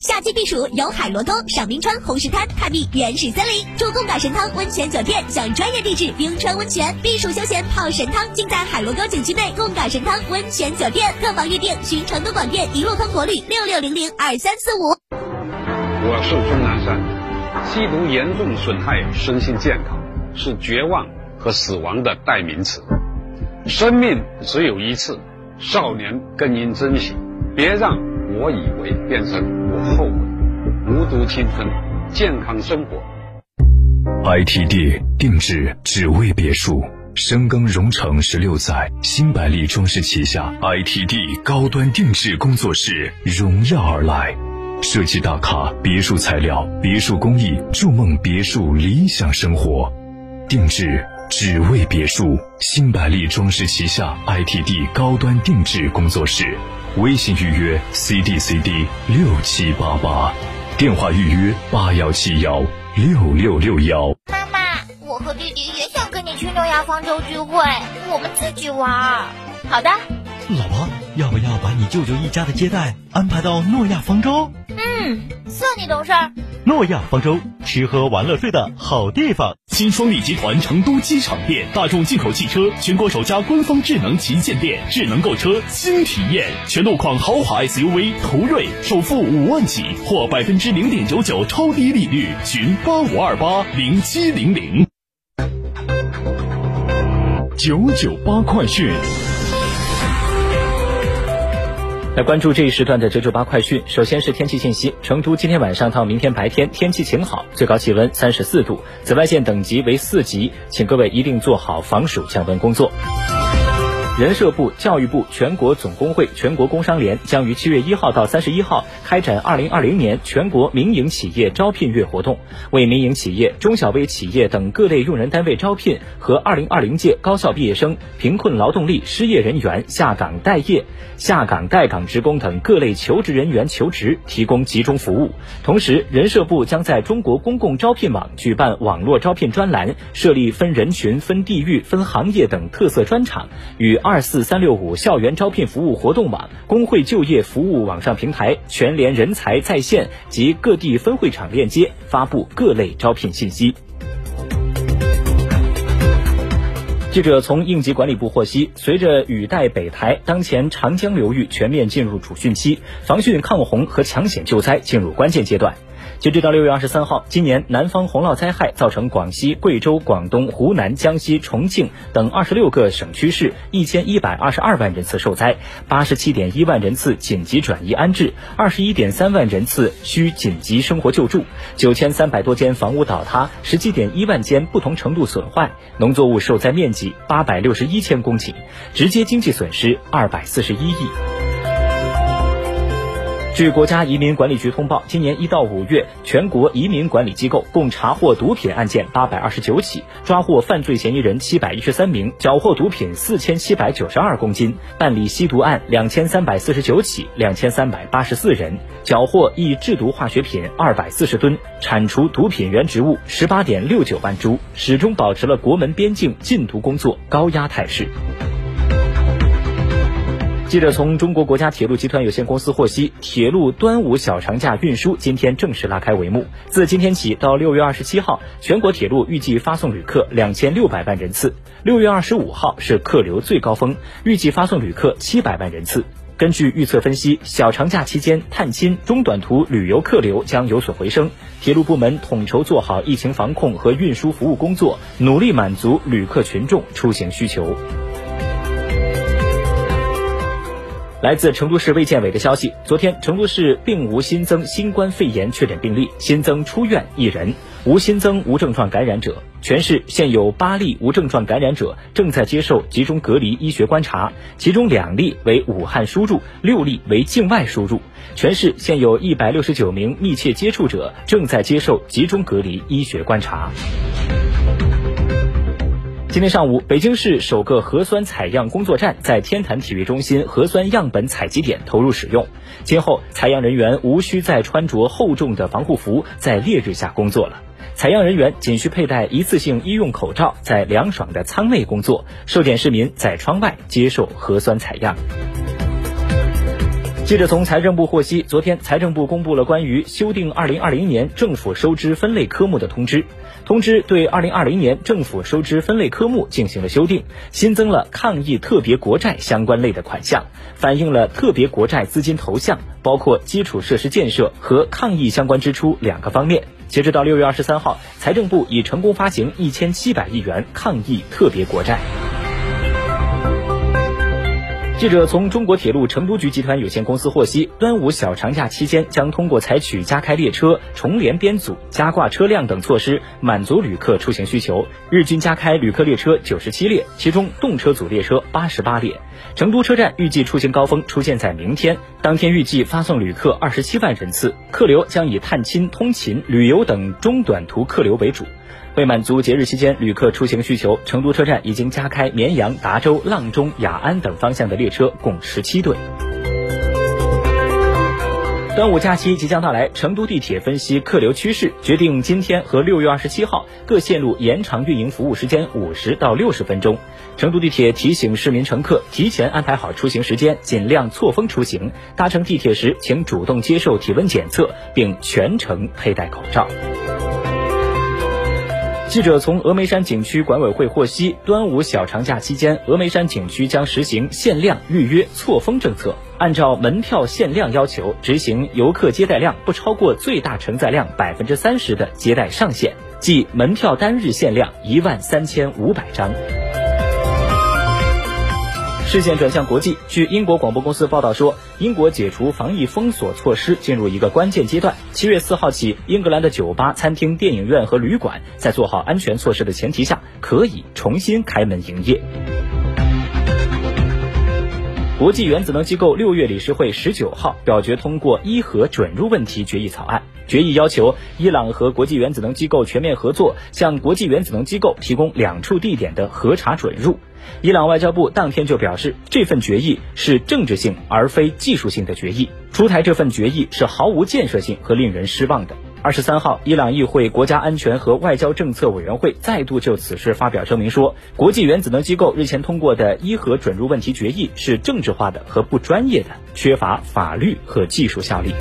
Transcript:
夏季避暑游海螺沟、赏冰川、红石滩、探秘原始森林，住贡嘎神汤温泉酒店，享专业地质冰川温泉，避暑休闲泡神汤，尽在海螺沟景区内贡嘎神汤温泉酒店。客房预订寻成都广电一路通国旅六六零零二三四五。我是钟南山，吸毒严重损害身心健康，是绝望和死亡的代名词。生命只有一次，少年更应珍惜，别让我以为变成我后悔。无毒青春，健康生活。ITD 定制只为别墅，深耕荣城十六载，新百利装饰旗下 ITD 高端定制工作室荣耀而来，设计大咖，别墅材料，别墅工艺，筑梦别墅理想生活，定制只为别墅，新百利装饰旗下 ITD 高端定制工作室，微信预约 CDCD 六七八八，电话预约八幺七幺六六六幺。妈妈，我和弟弟也想跟你去诺亚方舟聚会，我们自己玩。好的。老婆，要不要把你舅舅一家的接待安排到诺亚方舟？嗯，算你懂事儿。诺亚方舟，吃喝玩乐睡的好地方。新双利集团成都机场店，大众进口汽车全国首家官方智能旗舰店，智能购车新体验，全路况豪华 SUV 途锐，首付五万起或百分之零点九九超低利率，寻八五二八零七零零。九九八快讯。来关注这一时段的九九八快讯。首先是天气信息：成都今天晚上到明天白天天气晴好，最高气温三十四度，紫外线等级为四级，请各位一定做好防暑降温工作。人社部、教育部、全国总工会、全国工商联将于七月一号到三十一号开展二零二零年全国民营企业招聘月活动，为民营企业、中小微企业等各类用人单位招聘和二零二零届高校毕业生、贫困劳动力失业人员下岗待业、下岗待岗职工等各类求职人员求职提供集中服务。同时，人社部将在中国公共招聘网举办网络招聘专栏，设立分人群、分地域、分行业等特色专场，与二四三六五校园招聘服务活动网、工会就业服务网上平台、全联人才在线及各地分会场链接发布各类招聘信息。记者从应急管理部获悉，随着雨带北抬，当前长江流域全面进入主汛期，防汛抗洪和抢险救灾进入关键阶段。截止到六月二十三号，今年南方洪涝灾害造成广西、贵州、广东、湖南、江西、重庆等二十六个省区市一千一百二十二万人次受灾，八十七点一万人次紧急转移安置，二十一点三万人次需紧急生活救助，九千三百多间房屋倒塌，十七点一万间不同程度损坏，农作物受灾面积八百六十一千公顷，直接经济损失二百四十一亿。据国家移民管理局通报，今年一到五月，全国移民管理机构共查获毒品案件八百二十九起，抓获犯罪嫌疑人七百一十三名，缴获毒品四千七百九十二公斤，办理吸毒案两千三百四十九起，两千三百八十四人，缴获易制毒化学品二百四十吨，铲除毒品原植物十八点六九万株，始终保持了国门边境禁毒工作高压态势。记者从中国国家铁路集团有限公司获悉，铁路端午小长假运输今天正式拉开帷幕。自今天起到六月二十七号，全国铁路预计发送旅客两千六百万人次。六月二十五号是客流最高峰，预计发送旅客七百万人次。根据预测分析，小长假期间探亲、中短途旅游客流将有所回升。铁路部门统筹做好疫情防控和运输服务工作，努力满足旅客群众出行需求。来自成都市卫健委的消息，昨天成都市并无新增新冠肺炎确诊病例，新增出院一人，无新增无症状感染者。全市现有八例无症状感染者正在接受集中隔离医学观察，其中两例为武汉输入，六例为境外输入。全市现有一百六十九名密切接触者正在接受集中隔离医学观察。今天上午，北京市首个核酸采样工作站在天坛体育中心核酸样本采集点投入使用。今后，采样人员无需再穿着厚重的防护服在烈日下工作了。采样人员仅需佩戴一次性医用口罩，在凉爽的舱内工作；受检市民在窗外接受核酸采样。记者从财政部获悉，昨天财政部公布了关于修订二零二零年政府收支分类科目的通知。通知对二零二零年政府收支分类科目进行了修订，新增了抗疫特别国债相关类的款项，反映了特别国债资金投向包括基础设施建设和抗疫相关支出两个方面。截止到六月二十三号，财政部已成功发行一千七百亿元抗疫特别国债。记者从中国铁路成都局集团有限公司获悉，端午小长假期间将通过采取加开列车、重联编组、加挂车辆等措施，满足旅客出行需求。日均加开旅客列车九十七列，其中动车组列车八十八列。成都车站预计出行高峰出现在明天，当天预计发送旅客二十七万人次，客流将以探亲、通勤、旅游等中短途客流为主。为满足节日期间旅客出行需求，成都车站已经加开绵阳、达州、阆中、雅安等方向的列车，共十七对。端午假期即将到来，成都地铁分析客流趋势，决定今天和六月二十七号各线路延长运营服务时间五十到六十分钟。成都地铁提醒市民乘客提前安排好出行时间，尽量错峰出行。搭乘地铁时，请主动接受体温检测，并全程佩戴口罩。记者从峨眉山景区管委会获悉，端午小长假期间，峨眉山景区将实行限量预约错峰政策，按照门票限量要求，执行游客接待量不超过最大承载量百分之三十的接待上限，即门票单日限量一万三千五百张。视线转向国际，据英国广播公司报道说，英国解除防疫封锁措施进入一个关键阶段。七月四号起，英格兰的酒吧、餐厅、电影院和旅馆在做好安全措施的前提下，可以重新开门营业。国际原子能机构六月理事会十九号表决通过伊核准入问题决议草案，决议要求伊朗和国际原子能机构全面合作，向国际原子能机构提供两处地点的核查准入。伊朗外交部当天就表示，这份决议是政治性而非技术性的决议，出台这份决议是毫无建设性和令人失望的。二十三号，伊朗议会国家安全和外交政策委员会再度就此事发表声明说，国际原子能机构日前通过的伊核准入问题决议是政治化的和不专业的，缺乏法律和技术效力。